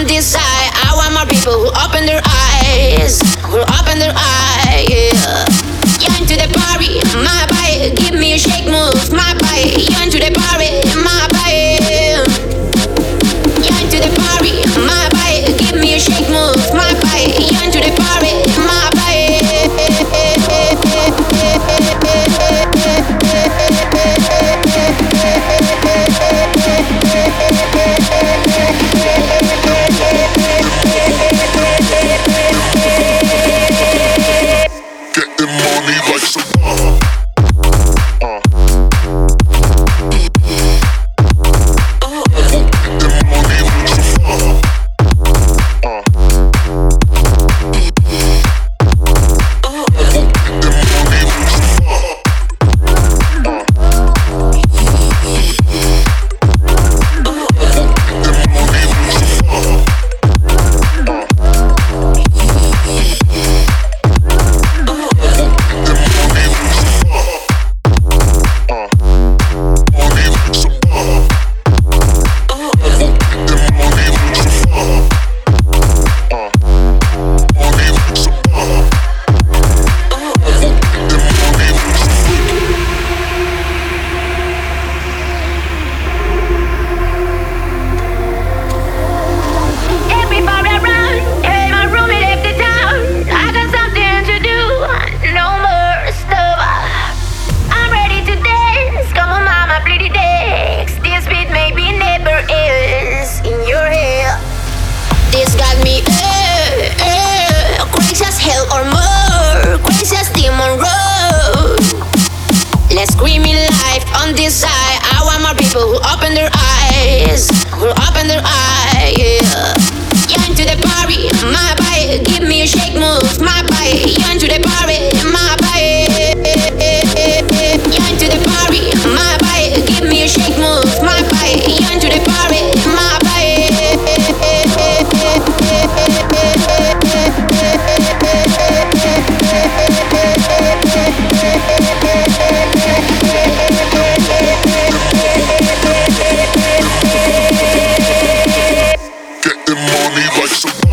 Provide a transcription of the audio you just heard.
on this side. I want more people who open their eyes, who open their eyes. Yeah. You into the party, my body. Give me hell or more, as demon road. Let's scream in life on this side. I want more people who open their eyes. like some